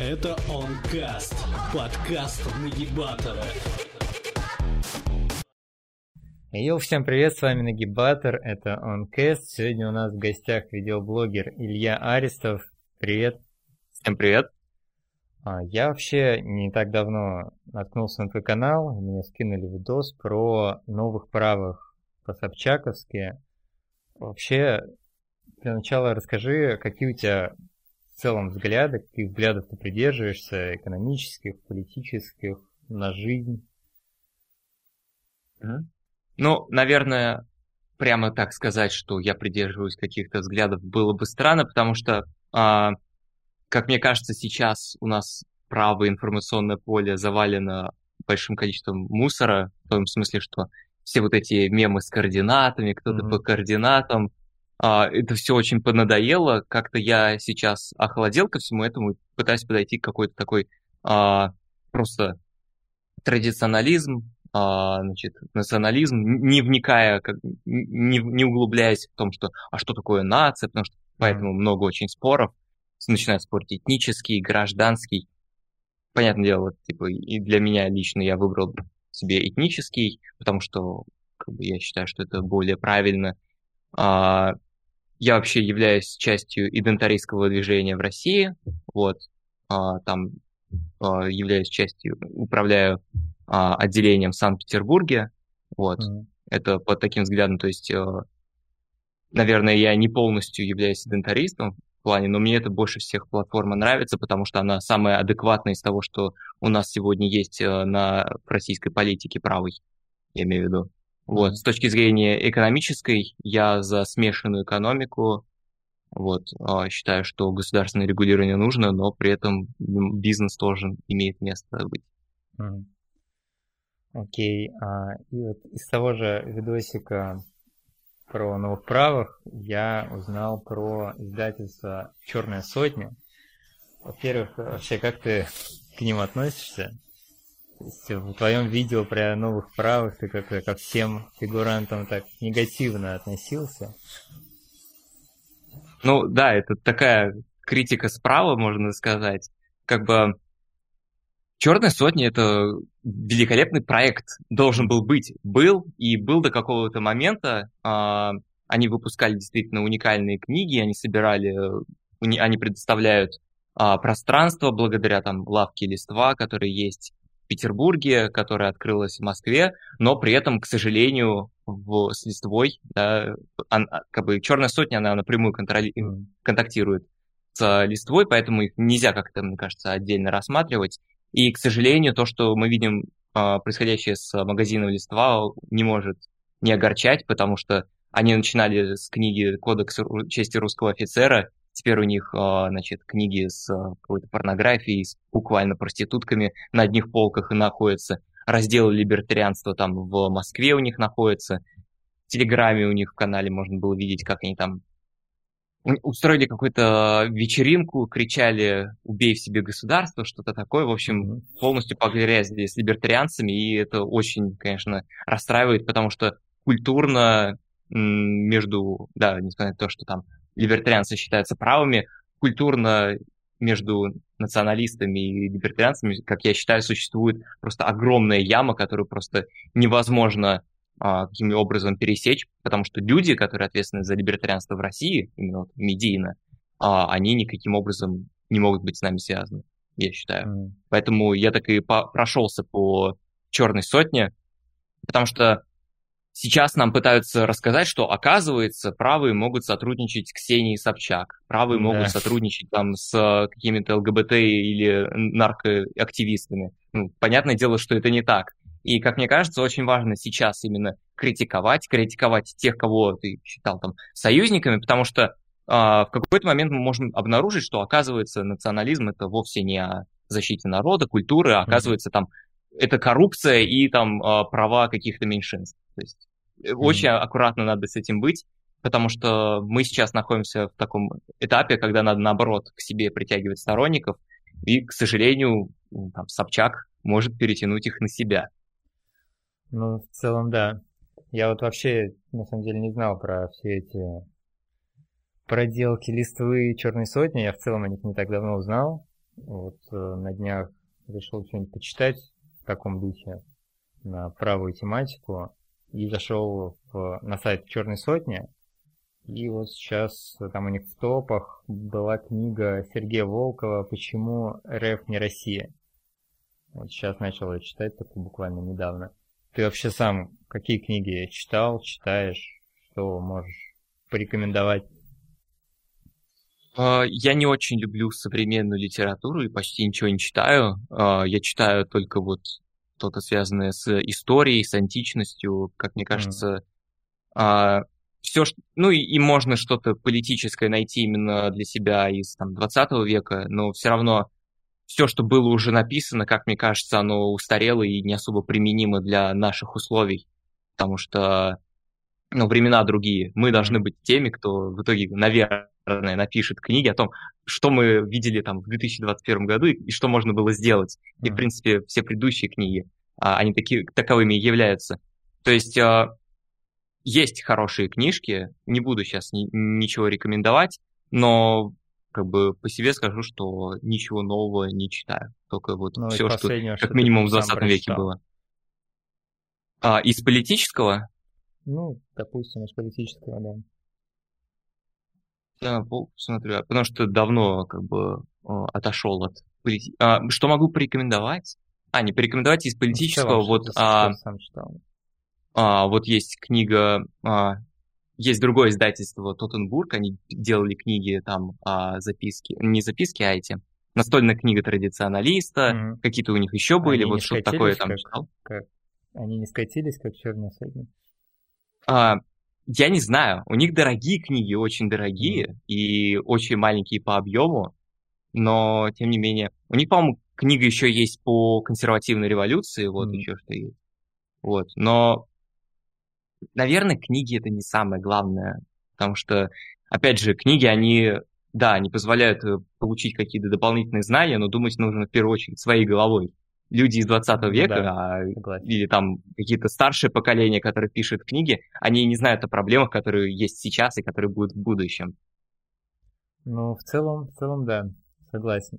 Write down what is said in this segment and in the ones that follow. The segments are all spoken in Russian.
Это Онкаст, подкаст Нагибатора. Йоу, всем привет, с вами Нагибатор, это Онкаст. Сегодня у нас в гостях видеоблогер Илья Аристов. Привет. Всем привет. А, я вообще не так давно наткнулся на твой канал, мне скинули видос про новых правых по-собчаковски. Вообще, для начала расскажи, какие у тебя целом взгляды, каких взглядов ты придерживаешься, экономических, политических, на жизнь? Ну, наверное, прямо так сказать, что я придерживаюсь каких-то взглядов, было бы странно, потому что, а, как мне кажется, сейчас у нас правое информационное поле завалено большим количеством мусора, в том смысле, что все вот эти мемы с координатами, кто-то mm-hmm. по координатам, а, это все очень понадоело. Как-то я сейчас охладел ко всему этому и пытаюсь подойти к какой-то такой а, просто традиционализм, а, значит, национализм, не вникая, как, не, не углубляясь в том, что а что такое нация, потому что поэтому много очень споров, начинают спорить этнический, гражданский. Понятное дело, вот, типа, и для меня лично я выбрал себе этнический, потому что как бы, я считаю, что это более правильно. А, я вообще являюсь частью идентаристского движения в России, вот, а, там а, являюсь частью, управляю а, отделением в Санкт-Петербурге, вот, mm-hmm. это под таким взглядом, то есть, наверное, я не полностью являюсь идентаристом в плане, но мне это больше всех платформа нравится, потому что она самая адекватная из того, что у нас сегодня есть а, на российской политике правой, я имею в виду. Вот, с точки зрения экономической, я за смешанную экономику. Вот, а, считаю, что государственное регулирование нужно, но при этом бизнес тоже имеет место быть. Окей. Okay. А, и вот из того же видосика про новых правых я узнал про издательство Черная сотня. Во-первых, вообще, как ты к ним относишься? В твоем видео про новых правых ты как-то ко всем фигурантам так негативно относился. Ну да, это такая критика справа, можно сказать. Как бы Черная сотня это великолепный проект, должен был быть, был и был до какого-то момента. Э, они выпускали действительно уникальные книги, они собирали, они предоставляют э, пространство благодаря там лавке листва, которые есть Петербурге, которая открылась в Москве, но при этом, к сожалению, в, с листвой, да, он, как бы черная сотня, она напрямую контроли, контактирует с листвой, поэтому их нельзя как-то, мне кажется, отдельно рассматривать. И, к сожалению, то, что мы видим а, происходящее с магазином листва, не может не огорчать, потому что они начинали с книги «Кодекс чести русского офицера», Теперь у них, а, значит, книги с а, какой-то порнографией, с буквально проститутками на одних полках и находятся. Разделы либертарианства там в Москве у них находятся. В Телеграме у них в канале можно было видеть, как они там устроили какую-то вечеринку, кричали «убей в себе государство», что-то такое. В общем, полностью погрязли с либертарианцами, и это очень, конечно, расстраивает, потому что культурно между, да, несмотря на то, что там либертарианцы считаются правыми, культурно между националистами и либертарианцами, как я считаю, существует просто огромная яма, которую просто невозможно а, каким образом пересечь, потому что люди, которые ответственны за либертарианство в России, именно вот медийно, а, они никаким образом не могут быть с нами связаны, я считаю. Mm. Поэтому я так и по прошелся по черной сотне, потому что Сейчас нам пытаются рассказать, что, оказывается, правые могут сотрудничать с Ксенией Собчак, правые да. могут сотрудничать там с какими-то ЛГБТ или наркоактивистами. Ну, понятное дело, что это не так. И, как мне кажется, очень важно сейчас именно критиковать, критиковать тех, кого ты считал там союзниками, потому что а, в какой-то момент мы можем обнаружить, что, оказывается, национализм это вовсе не о защите народа, культуры, а оказывается, там это коррупция и там а, права каких-то меньшинств. То есть mm-hmm. очень аккуратно надо с этим быть, потому что мы сейчас находимся в таком этапе, когда надо, наоборот, к себе притягивать сторонников, и, к сожалению, там, Собчак может перетянуть их на себя. Ну, в целом, да. Я вот вообще, на самом деле, не знал про все эти проделки листвы черной сотни. Я в целом о них не так давно узнал. Вот э, на днях решил что-нибудь почитать в таком духе на правую тематику и зашел в, на сайт Черной сотни. И вот сейчас там у них в топах была книга Сергея Волкова «Почему РФ не Россия?». Вот сейчас начал ее читать только буквально недавно. Ты вообще сам какие книги читал, читаешь, что можешь порекомендовать? А, я не очень люблю современную литературу и почти ничего не читаю. А, я читаю только вот что-то связанное с историей, с античностью, как мне кажется. Mm. Все, ну и, и можно что-то политическое найти именно для себя из там, 20 века, но все равно все, что было уже написано, как мне кажется, оно устарело и не особо применимо для наших условий, потому что ну, времена другие. Мы должны быть теми, кто в итоге, наверное, напишет книги о том, что мы видели там в 2021 году и что можно было сделать. И, в принципе, все предыдущие книги, а, они таки, таковыми являются. То есть а, есть хорошие книжки, не буду сейчас ни, ничего рекомендовать, но как бы по себе скажу, что ничего нового не читаю. Только вот ну, все, что как минимум в 20 веке было. А, из политического? Ну, допустим, из политического, да. Да, смотрю, потому что давно как бы отошел от полити... а, Что могу порекомендовать? А, не порекомендовать из политического, целом, вот... А. А, вот есть книга а, есть другое издательство Тоттенбург, они делали книги там, а, записки, не записки, а эти, настольная книга традиционалиста, mm-hmm. какие-то у них еще были, они вот что-то такое там как, читал. Как? Они не скатились, как черные сотни? А, я не знаю, у них дорогие книги, очень дорогие и очень маленькие по объему, но тем не менее, у них, по-моему, книга еще есть по консервативной революции, вот mm-hmm. еще что есть. Вот, но наверное, книги это не самое главное, потому что, опять же, книги, они, да, они позволяют э, получить какие-то дополнительные знания, но думать нужно в первую очередь своей головой. Люди из 20 ну века да, а, или там какие-то старшие поколения, которые пишут книги, они не знают о проблемах, которые есть сейчас и которые будут в будущем. Ну, в целом, в целом, да, согласен.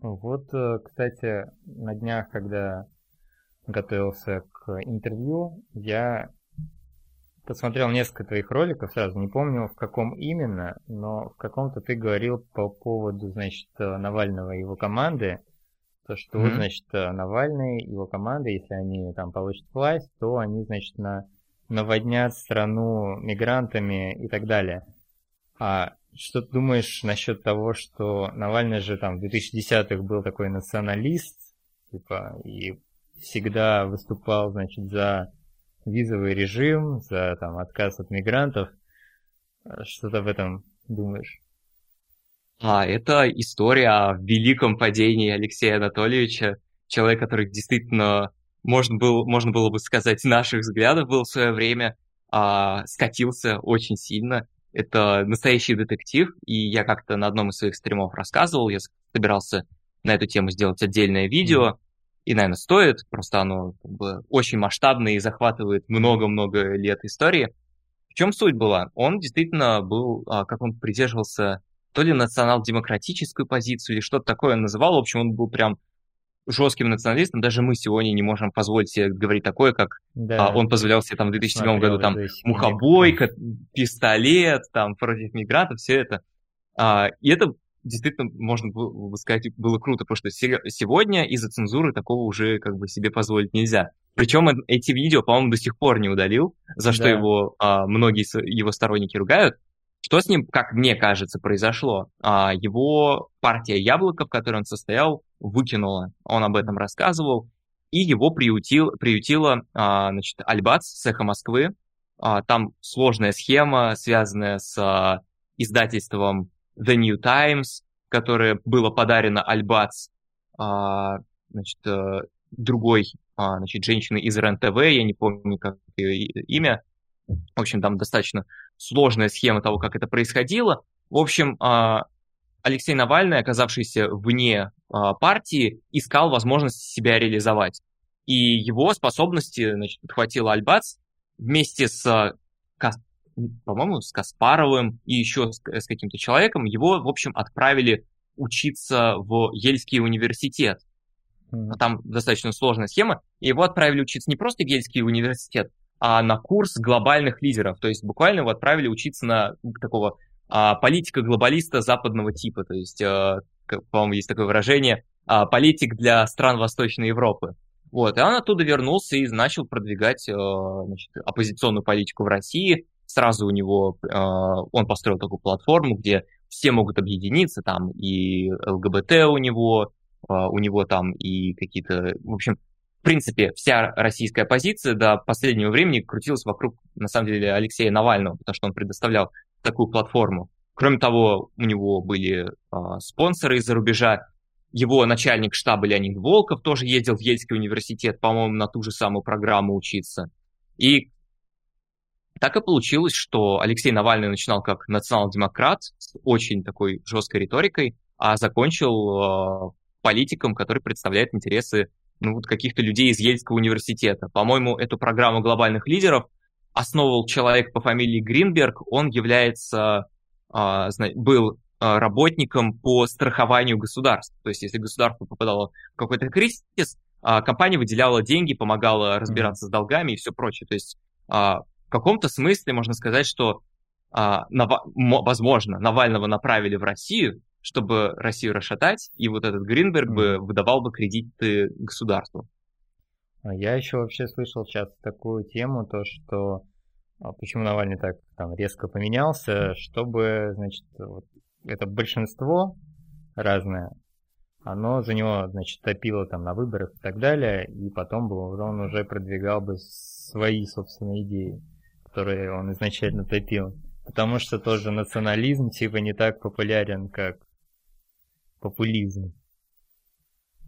Вот, э, кстати, на днях, когда готовился к интервью, я посмотрел несколько твоих роликов, сразу не помню в каком именно, но в каком-то ты говорил по поводу, значит, Навального и его команды, то, что, mm-hmm. значит, Навальный и его команда, если они там получат власть, то они, значит, на, наводнят страну мигрантами и так далее. А что ты думаешь насчет того, что Навальный же там в 2010-х был такой националист, типа, и всегда выступал, значит, за визовый режим, за там, отказ от мигрантов. Что ты об этом думаешь? А, это история о великом падении Алексея Анатольевича, человек, который действительно, можно было, можно было бы сказать, наших взглядов был в свое время, а, скатился очень сильно. Это настоящий детектив, и я как-то на одном из своих стримов рассказывал, я собирался на эту тему сделать отдельное видео, mm-hmm и, наверное, стоит, просто оно как бы, очень масштабное и захватывает много-много лет истории. В чем суть была? Он действительно был, а, как он придерживался то ли национал-демократическую позицию, или что-то такое он называл. В общем, он был прям жестким националистом. Даже мы сегодня не можем позволить себе говорить такое, как да. а, он позволял себе там в 2007 Смотрел, году там мухобойка, пистолет, там против мигрантов, все это. А, и это действительно, можно было сказать, было круто, потому что сегодня из-за цензуры такого уже как бы себе позволить нельзя. Причем эти видео, по-моему, до сих пор не удалил, за что да. его а, многие его сторонники ругают. Что с ним, как мне кажется, произошло? А, его партия Яблоко, в которой он состоял, выкинула. Он об этом рассказывал. И его приютил, приютила а, значит, Альбац с «Эхо Москвы». А, там сложная схема, связанная с издательством The New Times, которое было подарено Альбац, значит, э, другой значит, женщины из РЕН-ТВ, я не помню, как ее имя. В общем, там достаточно сложная схема того, как это происходило. В общем, а, Алексей Навальный, оказавшийся вне а, партии, искал возможность себя реализовать. И его способности значит, подхватила Альбац вместе с по-моему, с Каспаровым и еще с, с каким-то человеком, его, в общем, отправили учиться в Ельский университет. Там достаточно сложная схема. И его отправили учиться не просто в Ельский университет, а на курс глобальных лидеров. То есть буквально его отправили учиться на такого а, политика-глобалиста западного типа. То есть, а, по-моему, есть такое выражение, а, политик для стран Восточной Европы. Вот, и он оттуда вернулся и начал продвигать а, значит, оппозиционную политику в России. Сразу у него, а, он построил такую платформу, где все могут объединиться, там и ЛГБТ у него, у него там и какие-то, в общем, в принципе, вся российская оппозиция до последнего времени крутилась вокруг, на самом деле, Алексея Навального, потому что он предоставлял такую платформу. Кроме того, у него были э, спонсоры из-за рубежа. Его начальник штаба Леонид Волков тоже ездил в Ельский университет, по-моему, на ту же самую программу учиться. И так и получилось, что Алексей Навальный начинал как национал-демократ с очень такой жесткой риторикой, а закончил э, политиком, который представляет интересы ну, вот каких-то людей из Ельского университета. По-моему, эту программу глобальных лидеров основывал человек по фамилии Гринберг. Он является, э, был работником по страхованию государств. То есть, если государство попадало в какой-то кризис, компания выделяла деньги, помогала разбираться mm-hmm. с долгами и все прочее. То есть, в каком-то смысле можно сказать, что, возможно, Навального направили в Россию, чтобы Россию расшатать, и вот этот Гринберг бы выдавал бы кредиты государству. А я еще вообще слышал сейчас такую тему, то что а, почему Навальный так там резко поменялся, чтобы, значит, вот это большинство разное, оно за него, значит, топило там на выборах и так далее, и потом бы он уже продвигал бы свои собственные идеи, которые он изначально топил. Потому что тоже национализм типа не так популярен, как популизм.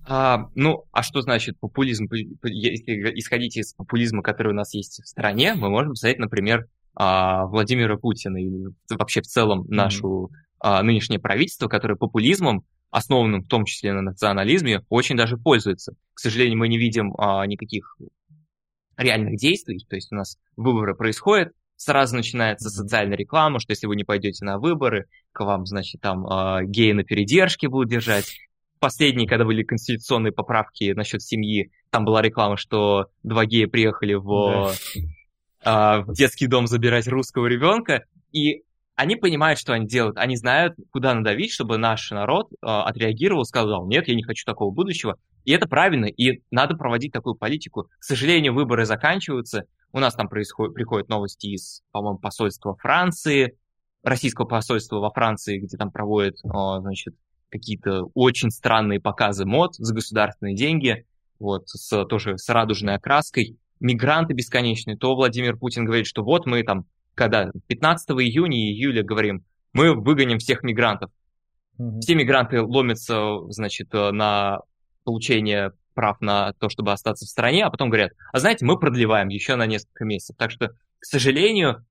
А, ну, а что значит популизм? Если исходить из популизма, который у нас есть в стране, мы можем взять, например, а, Владимира Путина или вообще в целом нашу mm-hmm. нынешнее правительство, которое популизмом, основанным в том числе на национализме, очень даже пользуется. К сожалению, мы не видим никаких реальных действий, то есть у нас выборы происходят, сразу начинается социальная реклама, что если вы не пойдете на выборы, к вам, значит, там э, геи на передержке будут держать. Последние, когда были конституционные поправки насчет семьи, там была реклама, что два гея приехали в, да. э, в детский дом забирать русского ребенка, и они понимают, что они делают, они знают, куда надавить, чтобы наш народ э, отреагировал, сказал, нет, я не хочу такого будущего, и это правильно, и надо проводить такую политику. К сожалению, выборы заканчиваются, у нас там происходит, приходят новости из, по-моему, посольства Франции, российского посольства во Франции, где там проводят, значит, какие-то очень странные показы мод за государственные деньги, вот, с, тоже с радужной окраской. Мигранты бесконечные. То Владимир Путин говорит, что вот мы там, когда 15 июня и июля говорим, мы выгоним всех мигрантов. Mm-hmm. Все мигранты ломятся, значит, на получение прав на то, чтобы остаться в стране, а потом говорят, а знаете, мы продлеваем еще на несколько месяцев. Так что, к сожалению,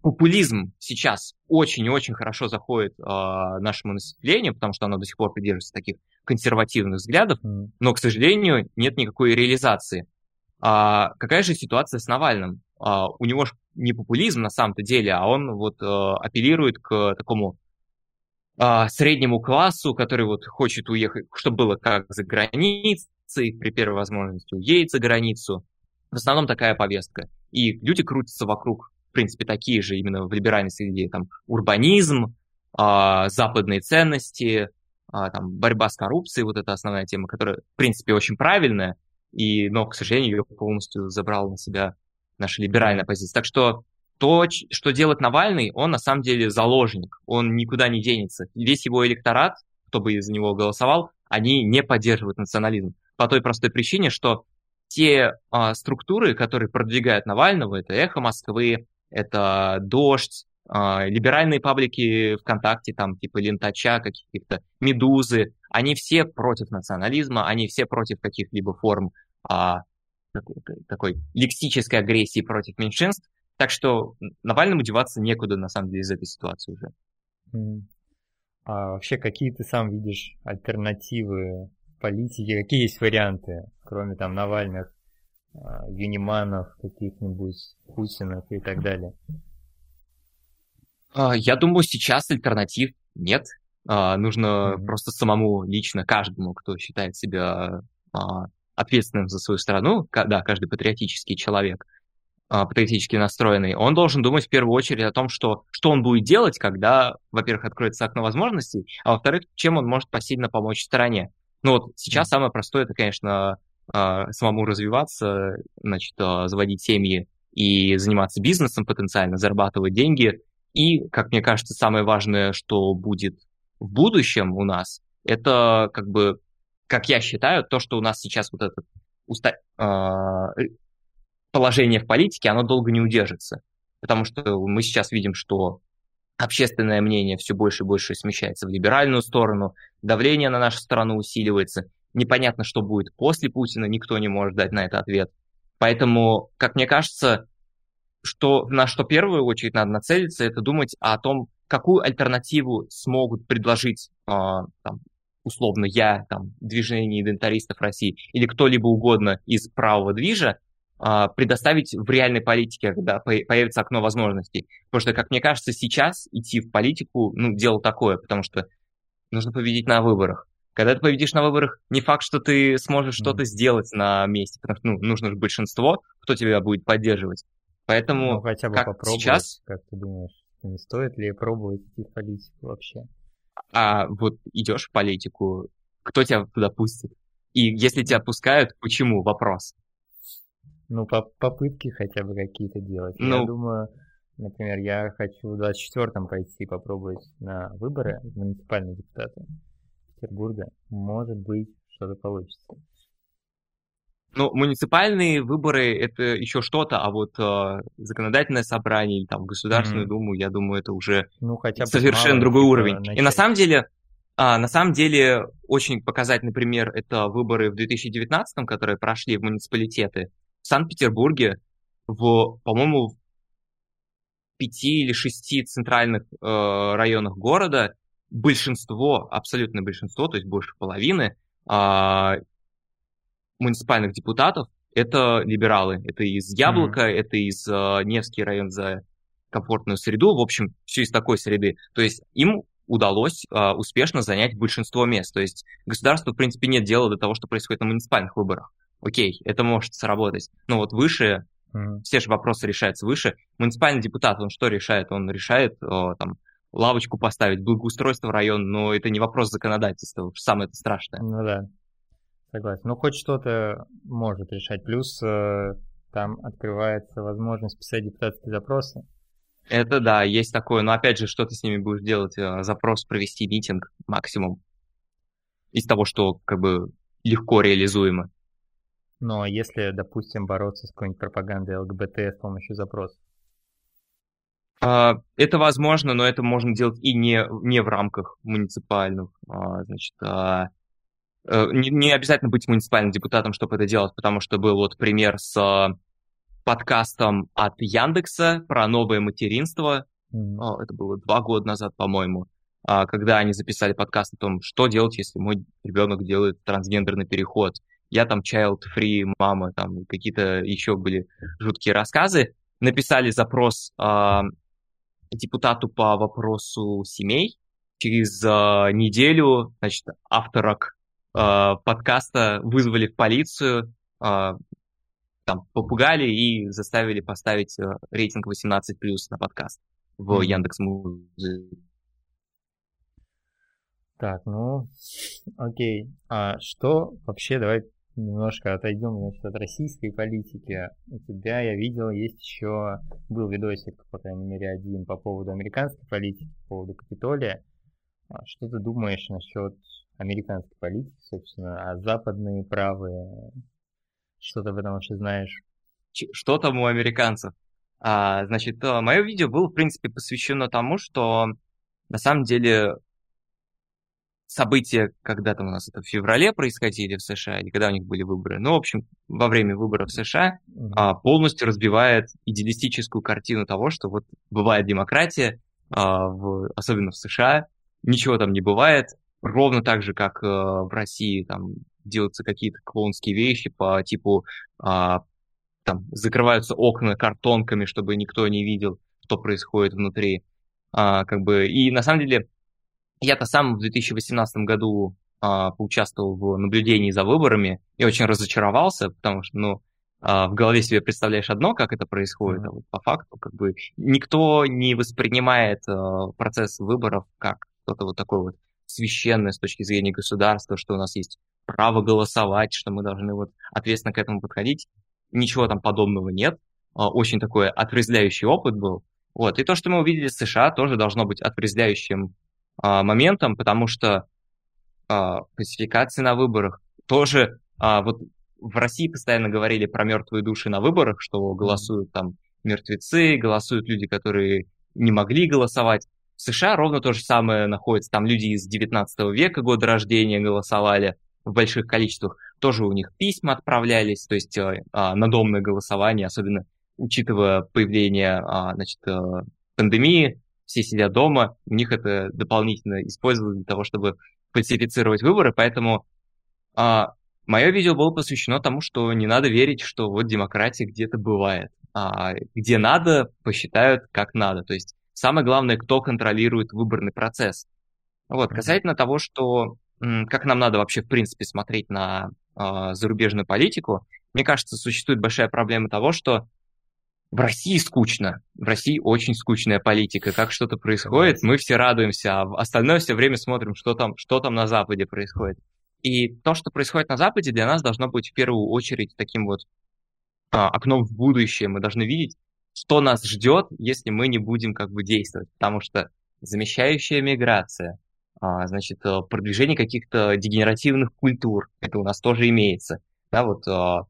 популизм сейчас очень и очень хорошо заходит э, нашему населению, потому что оно до сих пор придерживается таких консервативных взглядов, mm. но, к сожалению, нет никакой реализации. А какая же ситуация с Навальным? А, у него же не популизм на самом-то деле, а он вот а, апеллирует к такому а, среднему классу, который вот хочет уехать, чтобы было как за границей, при первой возможности уедет за границу. В основном такая повестка. И люди крутятся вокруг, в принципе, такие же именно в либеральной среде, там, урбанизм, э, западные ценности, э, там, борьба с коррупцией, вот это основная тема, которая, в принципе, очень правильная, и, но, к сожалению, ее полностью забрал на себя наша либеральная позиция. Так что то, что делает Навальный, он на самом деле заложник, он никуда не денется. Весь его электорат, кто бы из него голосовал, они не поддерживают национализм по той простой причине, что те а, структуры, которые продвигают Навального, это «Эхо Москвы», это «Дождь», а, либеральные паблики ВКонтакте, там типа Лентача, каких-то Медузы, они все против национализма, они все против каких-либо форм а, такой, такой лексической агрессии против меньшинств. Так что Навальному деваться некуда, на самом деле, из этой ситуации уже. А вообще, какие ты сам видишь альтернативы политики, какие есть варианты, кроме там Навальных, а, Юниманов, каких-нибудь Путинов и так далее? А, я думаю, сейчас альтернатив нет. А, нужно mm-hmm. просто самому лично, каждому, кто считает себя ответственным за свою страну, да, каждый патриотический человек, патриотически настроенный, он должен думать в первую очередь о том, что, что он будет делать, когда, во-первых, откроется окно возможностей, а во-вторых, чем он может посильно помочь стране. Ну вот сейчас самое простое, это, конечно, а, самому развиваться, значит, а, заводить семьи и заниматься бизнесом потенциально, зарабатывать деньги. И, как мне кажется, самое важное, что будет в будущем у нас, это как бы, как я считаю, то, что у нас сейчас вот это уста положение в политике, оно долго не удержится. Потому что мы сейчас видим, что общественное мнение все больше и больше смещается в либеральную сторону, давление на нашу страну усиливается. Непонятно, что будет после Путина, никто не может дать на это ответ. Поэтому, как мне кажется, что, на что в первую очередь надо нацелиться, это думать о том, какую альтернативу смогут предложить э, там, условно я, там, движение идентаристов России или кто-либо угодно из правого движа, предоставить в реальной политике, когда появится окно возможностей. Потому что, как мне кажется, сейчас идти в политику, ну, дело такое, потому что нужно победить на выборах. Когда ты победишь на выборах, не факт, что ты сможешь что-то сделать на месте, потому что ну, нужно же большинство, кто тебя будет поддерживать. Поэтому ну, хотя бы как попробовать, сейчас... Как ты думаешь, не стоит ли пробовать идти в политику вообще? А вот идешь в политику, кто тебя туда пустит? И если тебя пускают, почему? Вопрос. Ну, по попытки хотя бы какие-то делать. Ну... Я думаю, например, я хочу в 24-м пойти попробовать на выборы в муниципальные депутаты Петербурга. Может быть, что-то получится. Ну, муниципальные выборы это еще что-то, а вот э, законодательное собрание или там Государственную mm-hmm. Думу, я думаю, это уже ну, хотя бы совершенно другой уровень. Начать. И на самом деле, а, на самом деле, очень показательный пример это выборы в 2019, которые прошли в муниципалитеты. Санкт-Петербурге, в, по-моему, в пяти или шести центральных э, районах города большинство, абсолютное большинство, то есть больше половины э, муниципальных депутатов это либералы. Это из Яблока, mm-hmm. это из э, Невский район за комфортную среду. В общем, все из такой среды. То есть им удалось э, успешно занять большинство мест. То есть государству, в принципе, нет дела до того, что происходит на муниципальных выборах окей, это может сработать. Но вот выше, mm-hmm. все же вопросы решаются выше. Муниципальный депутат, он что решает? Он решает о, там, лавочку поставить, благоустройство в район, но это не вопрос законодательства, самое это страшное. Ну да, согласен. Ну хоть что-то может решать. Плюс э, там открывается возможность писать депутатские запросы. Это да, есть такое. Но опять же, что ты с ними будешь делать? Э, запрос провести митинг максимум. Из того, что как бы легко реализуемо. Но если, допустим, бороться с какой-нибудь пропагандой ЛГБТ с помощью запросов? А, это возможно, но это можно делать и не, не в рамках муниципальных. А, значит, а, э, не, не обязательно быть муниципальным депутатом, чтобы это делать, потому что был вот пример с подкастом от Яндекса про новое материнство. Mm-hmm. Это было два года назад, по-моему, когда они записали подкаст о том, что делать, если мой ребенок делает трансгендерный переход я там child-free мама, там какие-то еще были жуткие рассказы. Написали запрос э, депутату по вопросу семей. Через э, неделю, значит, авторок э, подкаста вызвали в полицию, э, там, попугали и заставили поставить рейтинг 18+, на подкаст в. Яндекс.Музыке. Так, ну, окей. А что вообще, давай немножко отойдем значит, от российской политики. У тебя, я видел, есть еще, был видосик, по крайней мере, один по поводу американской политики, по поводу Капитолия. А что ты думаешь насчет американской политики, собственно, а западные правые? Что ты об этом вообще знаешь? Что там у американцев? А, значит, мое видео было, в принципе, посвящено тому, что на самом деле события, когда там у нас это в феврале происходили в США, или когда у них были выборы, ну, в общем, во время выборов в США а, полностью разбивает идеалистическую картину того, что вот бывает демократия, а, в, особенно в США, ничего там не бывает, ровно так же, как а, в России там делаются какие-то клоунские вещи по типу а, там закрываются окна картонками, чтобы никто не видел, что происходит внутри. А, как бы, и на самом деле Я-то сам в 2018 году а, поучаствовал в наблюдении за выборами и очень разочаровался, потому что, ну, а, в голове себе представляешь одно, как это происходит, а вот по факту как бы никто не воспринимает а, процесс выборов как что-то вот такое вот священное с точки зрения государства, что у нас есть право голосовать, что мы должны вот ответственно к этому подходить. Ничего там подобного нет. А, очень такой отрезвляющий опыт был. Вот. И то, что мы увидели в США, тоже должно быть отрезвляющим а, моментом, потому что а, классификации на выборах тоже а, вот в России постоянно говорили про мертвые души на выборах, что голосуют там мертвецы, голосуют люди, которые не могли голосовать. В США ровно то же самое находится. Там люди из 19 века, года рождения, голосовали в больших количествах. Тоже у них письма отправлялись, то есть э, а, надомное голосование, особенно учитывая появление а, значит, э, пандемии, все сидят дома, у них это дополнительно использовалось для того, чтобы фальсифицировать выборы, поэтому а, мое видео было посвящено тому, что не надо верить, что вот демократия где-то бывает. А, где надо, посчитают как надо. То есть самое главное, кто контролирует выборный процесс. Вот, касательно того, что как нам надо вообще в принципе смотреть на а, зарубежную политику, мне кажется, существует большая проблема того, что в России скучно. В России очень скучная политика. Как что-то происходит, мы все радуемся, а остальное все время смотрим, что там, что там на Западе происходит. И то, что происходит на Западе, для нас должно быть в первую очередь таким вот а, окном в будущее. Мы должны видеть, что нас ждет, если мы не будем как бы действовать. Потому что замещающая миграция, а, значит, э, продвижение каких-то дегенеративных культур, это у нас тоже имеется. Да, вот а,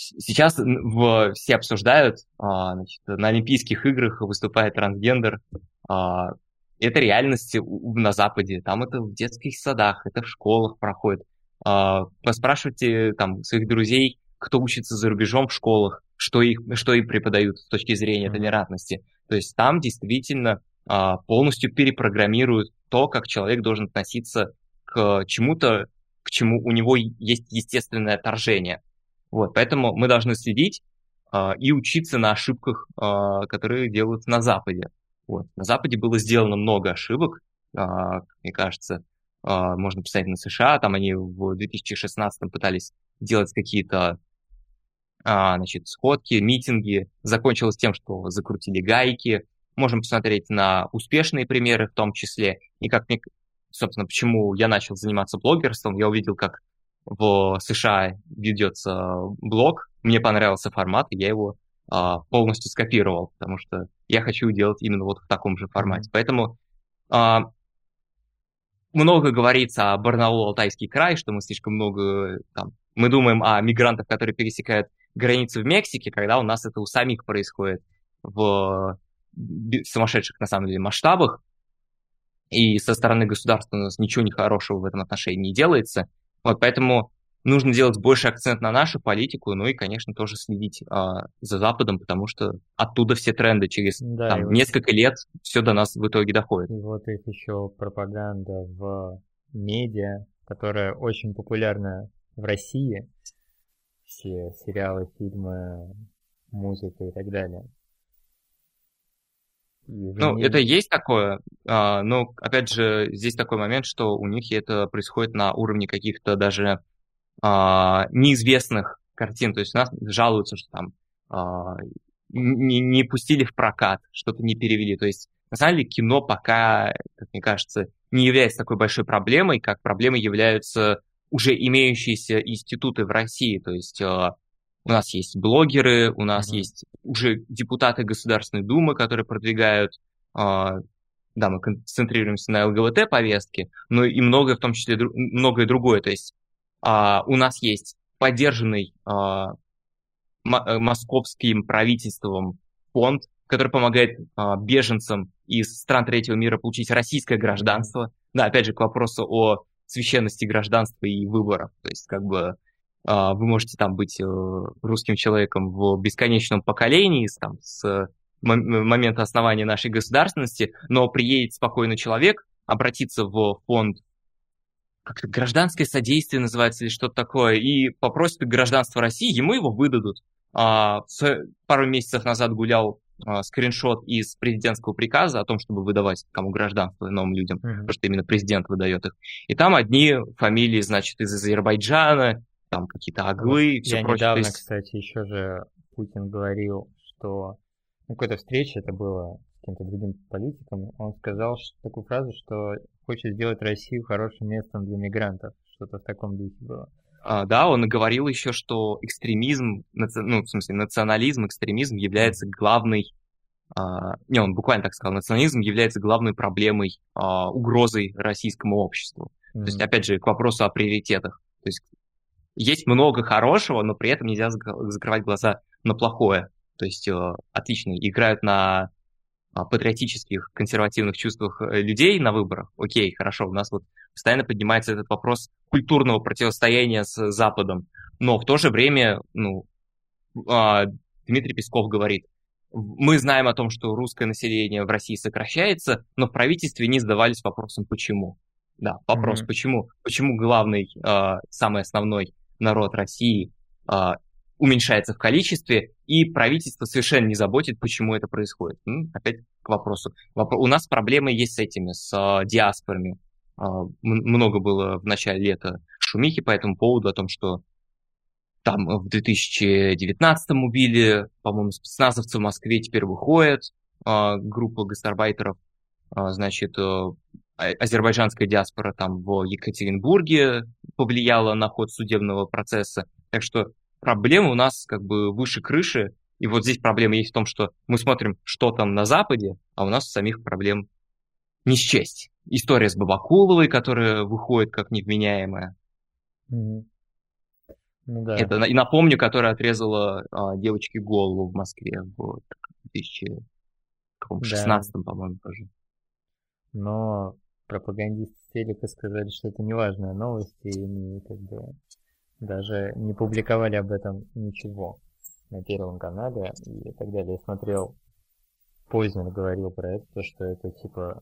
Сейчас в, все обсуждают, а, значит, на Олимпийских играх выступает трансгендер. А, это реальность на Западе. Там это в детских садах, это в школах проходит. А, поспрашивайте там своих друзей, кто учится за рубежом в школах, что их, что им преподают с точки зрения толерантности. То есть там действительно полностью перепрограммируют то, как человек должен относиться к чему-то, к чему у него есть естественное отторжение. Вот, поэтому мы должны следить э, и учиться на ошибках, э, которые делаются на Западе. Вот. На Западе было сделано много ошибок, э, мне кажется, э, можно писать на США, там они в 2016 пытались делать какие-то а, значит, сходки, митинги, закончилось тем, что закрутили гайки. Можем посмотреть на успешные примеры в том числе. И как мне, собственно, почему я начал заниматься блогерством, я увидел, как в США ведется блог, мне понравился формат, и я его а, полностью скопировал, потому что я хочу делать именно вот в таком же формате. Поэтому а, много говорится о Барнаул-Алтайский край, что мы слишком много там, мы думаем о мигрантах, которые пересекают границу в Мексике, когда у нас это у самих происходит в сумасшедших, на самом деле, масштабах, и со стороны государства у нас ничего нехорошего в этом отношении не делается. Вот поэтому нужно делать больше акцент на нашу политику, ну и, конечно, тоже следить а, за Западом, потому что оттуда все тренды через да, там, несколько вот... лет все до нас в итоге доходит. И вот их еще пропаганда в медиа, которая очень популярна в России. Все сериалы, фильмы, музыка и так далее. Ну, это есть такое, а, но, опять же, здесь такой момент, что у них это происходит на уровне каких-то даже а, неизвестных картин, то есть у нас жалуются, что там а, не, не пустили в прокат, что-то не перевели, то есть на самом деле кино пока, как мне кажется, не является такой большой проблемой, как проблемой являются уже имеющиеся институты в России, то есть у нас есть блогеры, у нас mm-hmm. есть уже депутаты Государственной Думы, которые продвигают, э, да, мы концентрируемся на ЛГБТ-повестке, но и многое, в том числе многое другое. То есть э, у нас есть поддержанный э, московским правительством фонд, который помогает э, беженцам из стран третьего мира получить российское гражданство. Да, опять же, к вопросу о священности гражданства и выборов. То есть, как бы, а, вы можете там быть э, русским человеком в бесконечном поколении, там, с момента основания нашей государственности, но приедет спокойно человек, обратиться в фонд как-то гражданское содействие называется или что-то такое, и попросит гражданство России, ему его выдадут. А, пару месяцев назад гулял э, скриншот из президентского приказа о том, чтобы выдавать кому гражданство новым людям, mm-hmm. потому что именно президент выдает их. И там одни фамилии, значит, из Азербайджана, там какие-то аглы и все Я прочее. недавно, есть... кстати, еще же Путин говорил, что на какой-то встрече, это было с каким-то другим политиком, он сказал что, такую фразу, что хочет сделать Россию хорошим местом для мигрантов. Что-то в таком духе было. А, да, он говорил еще, что экстремизм, наци... ну, в смысле, национализм, экстремизм является главной Uh, не, он буквально так сказал, национализм является главной проблемой, uh, угрозой российскому обществу. Mm-hmm. То есть, опять же, к вопросу о приоритетах. То есть, есть много хорошего, но при этом нельзя закрывать глаза на плохое. То есть, uh, отлично играют на патриотических, консервативных чувствах э, людей на выборах. Окей, хорошо, у нас вот постоянно поднимается этот вопрос культурного противостояния с Западом. Но в то же время, ну, а, Дмитрий Песков говорит, мы знаем о том, что русское население в России сокращается, но в правительстве не задавались вопросом, почему. Да, вопрос, mm-hmm. почему? Почему главный, а, самый основной народ России а, уменьшается в количестве, и правительство совершенно не заботит, почему это происходит. Ну, опять к вопросу. У нас проблемы есть с этими, с э, диаспорами. Э, много было в начале лета шумихи по этому поводу, о том, что там в 2019 убили, по-моему, спецназовцы в Москве теперь выходят, э, группа гастарбайтеров, э, значит, э, азербайджанская диаспора там в Екатеринбурге повлияла на ход судебного процесса. Так что проблемы у нас как бы выше крыши, и вот здесь проблема есть в том, что мы смотрим, что там на Западе, а у нас самих проблем не счесть. История с Бабакуловой, которая выходит как невменяемая. Mm-hmm. Ну, да. Это, и напомню, которая отрезала а, девочке голову в Москве в 2016, да. по-моему, тоже. Но пропагандисты телека сказали, что это неважная новость, и они как бы даже не публиковали об этом ничего на Первом канале и так далее. Я смотрел, Познер говорил про это, то, что это типа,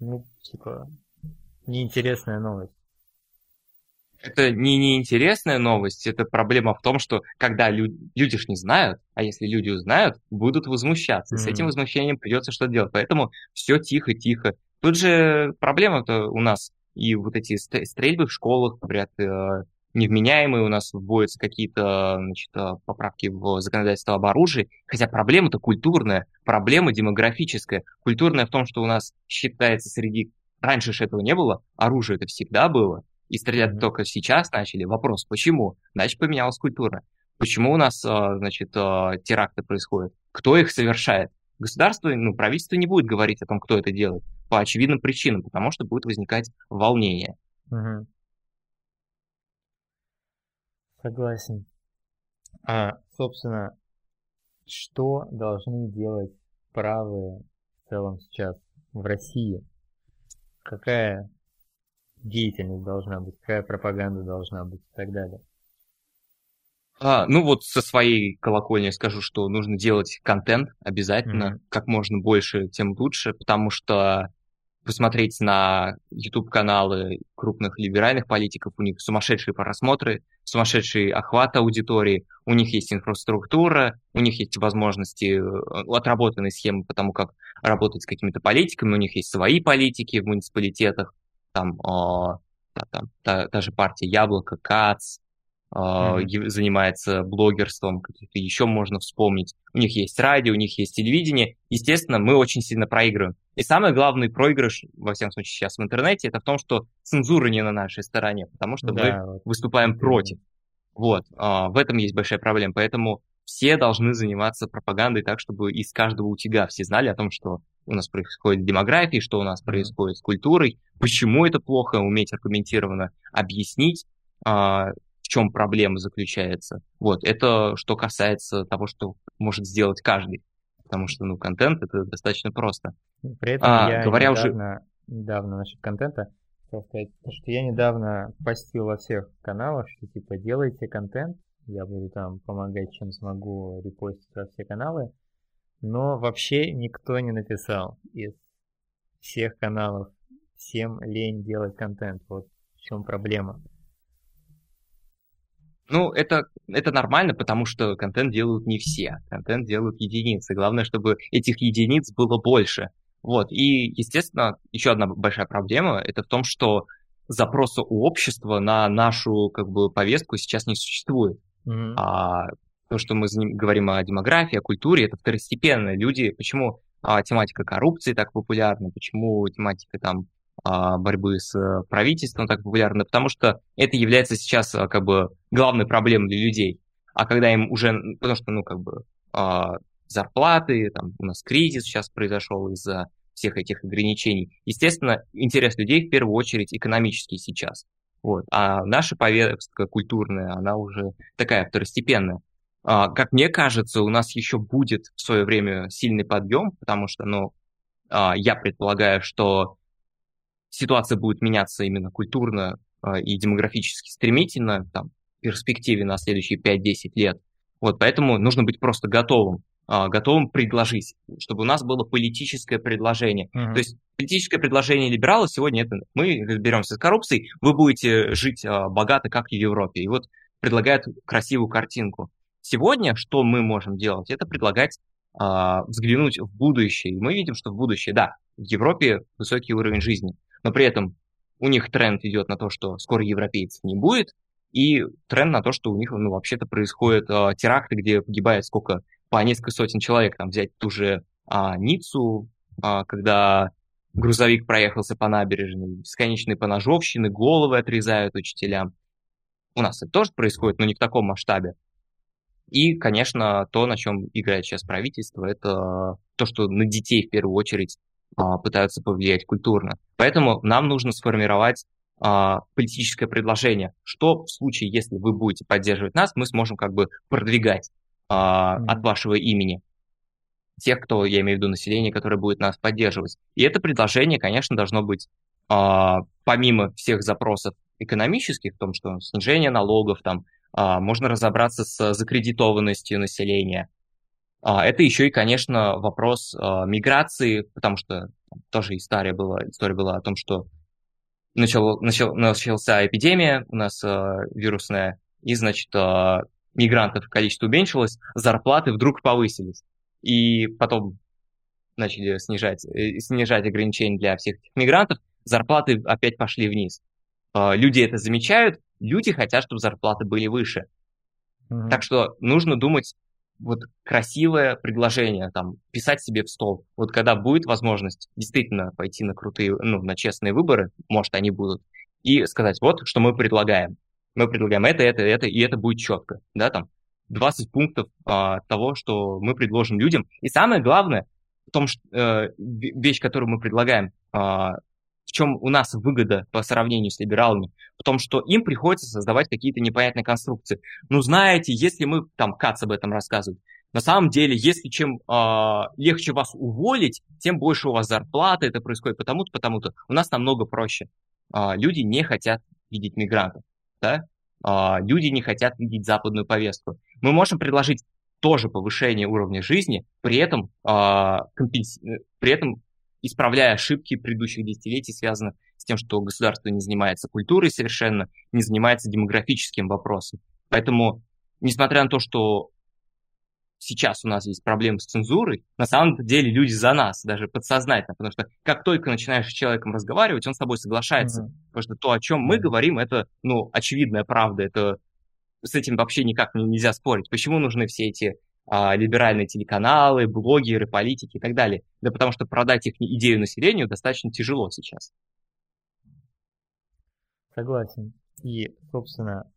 ну, типа, неинтересная новость. Это не неинтересная новость, это проблема в том, что когда лю- люди ж не знают, а если люди узнают, будут возмущаться. Mm-hmm. с этим возмущением придется что делать. Поэтому все тихо-тихо. Тут же проблема-то у нас и вот эти стрельбы в школах, говорят, э, невменяемые, у нас вводятся какие-то значит, э, поправки в законодательство об оружии, хотя проблема-то культурная, проблема демографическая. Культурная в том, что у нас считается среди... Раньше же этого не было, оружие это всегда было, и стрелять mm-hmm. только сейчас начали. Вопрос, почему? Значит, поменялась культура. Почему у нас, э, значит, теракты происходят? Кто их совершает? Государство, ну, правительство не будет говорить о том, кто это делает, по очевидным причинам, потому что будет возникать волнение. Угу. Согласен. А, собственно, что должны делать правые в целом сейчас в России? Какая деятельность должна быть, какая пропаганда должна быть и так далее? А, ну вот со своей колокольни скажу, что нужно делать контент обязательно, mm-hmm. как можно больше, тем лучше, потому что посмотреть на YouTube-каналы крупных либеральных политиков, у них сумасшедшие просмотры, сумасшедший охват аудитории, у них есть инфраструктура, у них есть возможности, э, отработанные схемы по тому, как работать с какими-то политиками, у них есть свои политики в муниципалитетах, там, о, там та, та же партия Яблоко, КАЦ, mm-hmm. занимается блогерством, каких-то еще можно вспомнить. У них есть радио, у них есть телевидение. Естественно, мы очень сильно проигрываем. И самый главный проигрыш, во всяком случае, сейчас в интернете, это в том, что цензура не на нашей стороне, потому что да, мы вот. выступаем против. Вот, а, в этом есть большая проблема. Поэтому все должны заниматься пропагандой так, чтобы из каждого утяга все знали о том, что у нас происходит с демографией, что у нас происходит с культурой, почему это плохо, уметь аргументированно объяснить, а, в чем проблема заключается. Вот, это что касается того, что может сделать каждый потому что, ну, контент это достаточно просто. При этом а, я говоря недавно, уже... недавно насчет контента хотел сказать, что я недавно постил во всех каналах, что типа делайте контент, я буду там помогать, чем смогу, репостить во все каналы, но вообще никто не написал из всех каналов, всем лень делать контент, вот в чем проблема. Ну, это, это нормально, потому что контент делают не все. Контент делают единицы. Главное, чтобы этих единиц было больше. Вот. И, естественно, еще одна большая проблема это в том, что запроса у общества на нашу как бы, повестку сейчас не существует. Mm-hmm. А, то, что мы говорим о демографии, о культуре, это второстепенно. Люди, почему а, тематика коррупции так популярна, почему тематика там борьбы с э, правительством так популярна, потому что это является сейчас а, как бы главной проблемой для людей. А когда им уже, потому что, ну, как бы а, зарплаты, там у нас кризис сейчас произошел из-за всех этих ограничений. Естественно, интерес людей в первую очередь экономический сейчас. Вот. А наша повестка культурная, она уже такая второстепенная. Как мне кажется, у нас еще будет в свое время сильный подъем, потому что, ну, я предполагаю, что ситуация будет меняться именно культурно э, и демографически стремительно, там, в перспективе на следующие 5-10 лет. Вот, поэтому нужно быть просто готовым, э, готовым предложить, чтобы у нас было политическое предложение. Uh-huh. То есть политическое предложение либералов сегодня это мы разберемся с коррупцией, вы будете жить э, богато, как в Европе. И вот предлагают красивую картинку. Сегодня что мы можем делать? Это предлагать взглянуть в будущее. И мы видим, что в будущее, да, в Европе высокий уровень жизни, но при этом у них тренд идет на то, что скоро европейцев не будет, и тренд на то, что у них ну, вообще-то происходят э, теракты, где погибает сколько, по несколько сотен человек. Там взять ту же э, Ниццу, э, когда грузовик проехался по набережной, бесконечные поножовщины, головы отрезают учителям. У нас это тоже происходит, но не в таком масштабе. И, конечно, то, на чем играет сейчас правительство, это то, что на детей в первую очередь а, пытаются повлиять культурно. Поэтому нам нужно сформировать а, политическое предложение, что в случае, если вы будете поддерживать нас, мы сможем как бы продвигать а, от вашего имени тех, кто, я имею в виду население, которое будет нас поддерживать. И это предложение, конечно, должно быть помимо всех запросов экономических, в том, что снижение налогов, там, можно разобраться с закредитованностью населения, а, это еще и, конечно, вопрос а, миграции, потому что тоже история была, история была о том, что начало, начал, начался эпидемия у нас а, вирусная, и, значит, мигрантов количество уменьшилось, зарплаты вдруг повысились. И потом начали снижать, э, снижать ограничения для всех этих мигрантов, зарплаты опять пошли вниз. Люди это замечают, люди хотят, чтобы зарплаты были выше. Mm-hmm. Так что нужно думать вот красивое предложение, там, писать себе в стол. Вот когда будет возможность действительно пойти на крутые, ну, на честные выборы, может, они будут, и сказать, вот, что мы предлагаем. Мы предлагаем это, это, это, и это будет четко, да, там, 20 пунктов а, того, что мы предложим людям. И самое главное, в том, что, э, вещь, которую мы предлагаем, а, в чем у нас выгода по сравнению с либералами? В том, что им приходится создавать какие-то непонятные конструкции. Ну, знаете, если мы, там, Кац об этом рассказывает, на самом деле, если чем э, легче вас уволить, тем больше у вас зарплата, это происходит потому-то, потому-то. У нас намного проще. Э, люди не хотят видеть мигрантов, да? Э, люди не хотят видеть западную повестку. Мы можем предложить тоже повышение уровня жизни, при этом, э, компенс... при этом исправляя ошибки предыдущих десятилетий, связанных с тем, что государство не занимается культурой совершенно, не занимается демографическим вопросом. Поэтому, несмотря на то, что сейчас у нас есть проблемы с цензурой, на самом деле люди за нас, даже подсознательно, потому что как только начинаешь с человеком разговаривать, он с тобой соглашается, mm-hmm. потому что то, о чем мы говорим, это, ну, очевидная правда, это с этим вообще никак нельзя спорить. Почему нужны все эти а, либеральные телеканалы, блогеры, политики и так далее. Да потому что продать их идею населению достаточно тяжело сейчас. Согласен. И, собственно,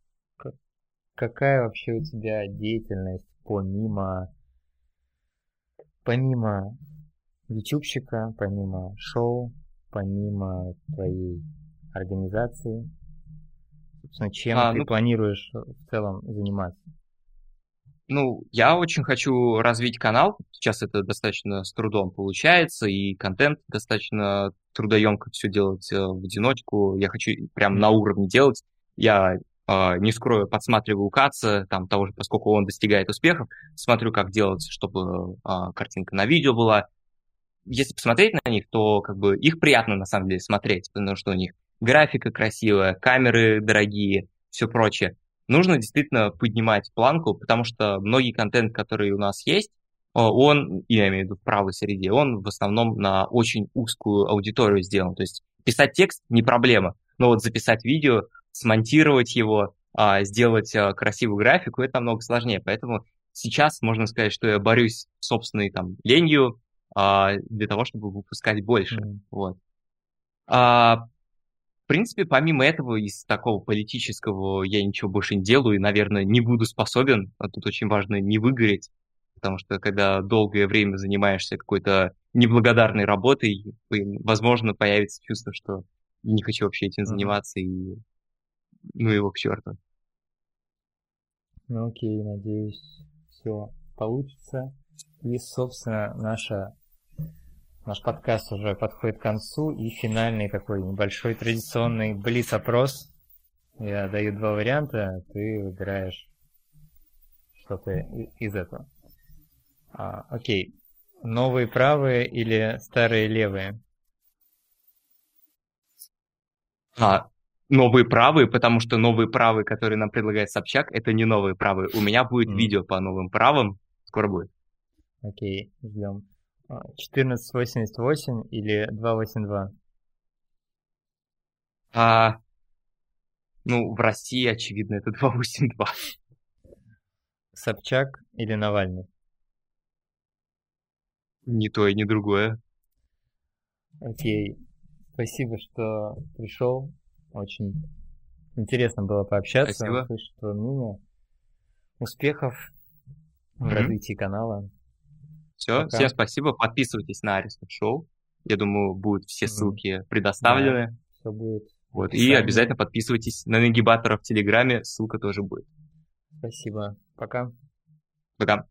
какая вообще у тебя деятельность помимо, помимо ютубщика, помимо шоу, помимо твоей организации? Собственно, чем а, ты ну... планируешь в целом заниматься? Ну, я очень хочу развить канал. Сейчас это достаточно с трудом получается, и контент достаточно трудоемко все делать э, в одиночку. Я хочу прям на уровне делать. Я э, не скрою, подсматриваю Каца, там того же, поскольку он достигает успехов, смотрю, как делать, чтобы э, картинка на видео была. Если посмотреть на них, то как бы их приятно на самом деле смотреть, потому что у них графика красивая, камеры дорогие, все прочее. Нужно действительно поднимать планку, потому что многие контент, который у нас есть, он, я имею в виду в правой среде, он в основном на очень узкую аудиторию сделан. То есть писать текст не проблема, но вот записать видео, смонтировать его, а, сделать а, красивую графику, это намного сложнее. Поэтому сейчас можно сказать, что я борюсь с собственной там ленью а, для того, чтобы выпускать больше. Mm. Вот. В принципе, помимо этого, из такого политического я ничего больше не делаю и, наверное, не буду способен. А тут очень важно не выгореть, потому что когда долгое время занимаешься какой-то неблагодарной работой, возможно, появится чувство, что не хочу вообще этим заниматься, и ну его к черту. Ну окей, надеюсь, все получится. И, собственно, наша, наш подкаст уже подходит к концу. И финальный такой небольшой традиционный блиц-опрос. Я даю два варианта, ты выбираешь что-то из этого. А, окей. Новые правые или старые левые? А, новые правые, потому что новые правые, которые нам предлагает Собчак, это не новые правые. У меня будет mm. видео по новым правым, скоро будет. Окей, ждем. 1488 а, или 282? А, ну, в России, очевидно, это 282. Собчак или Навальный? Ни то и ни другое. Окей. Спасибо, что пришел. Очень интересно было пообщаться, Спасибо. услышать твое мнение. Успехов в mm-hmm. развитии канала. Все, Пока. всем спасибо. Подписывайтесь на Аристов Шоу. Я думаю, будут все ссылки предоставлены. Да, все будет. Вот. И обязательно подписывайтесь на Нагибатора в Телеграме, ссылка тоже будет. Спасибо. Пока. Пока.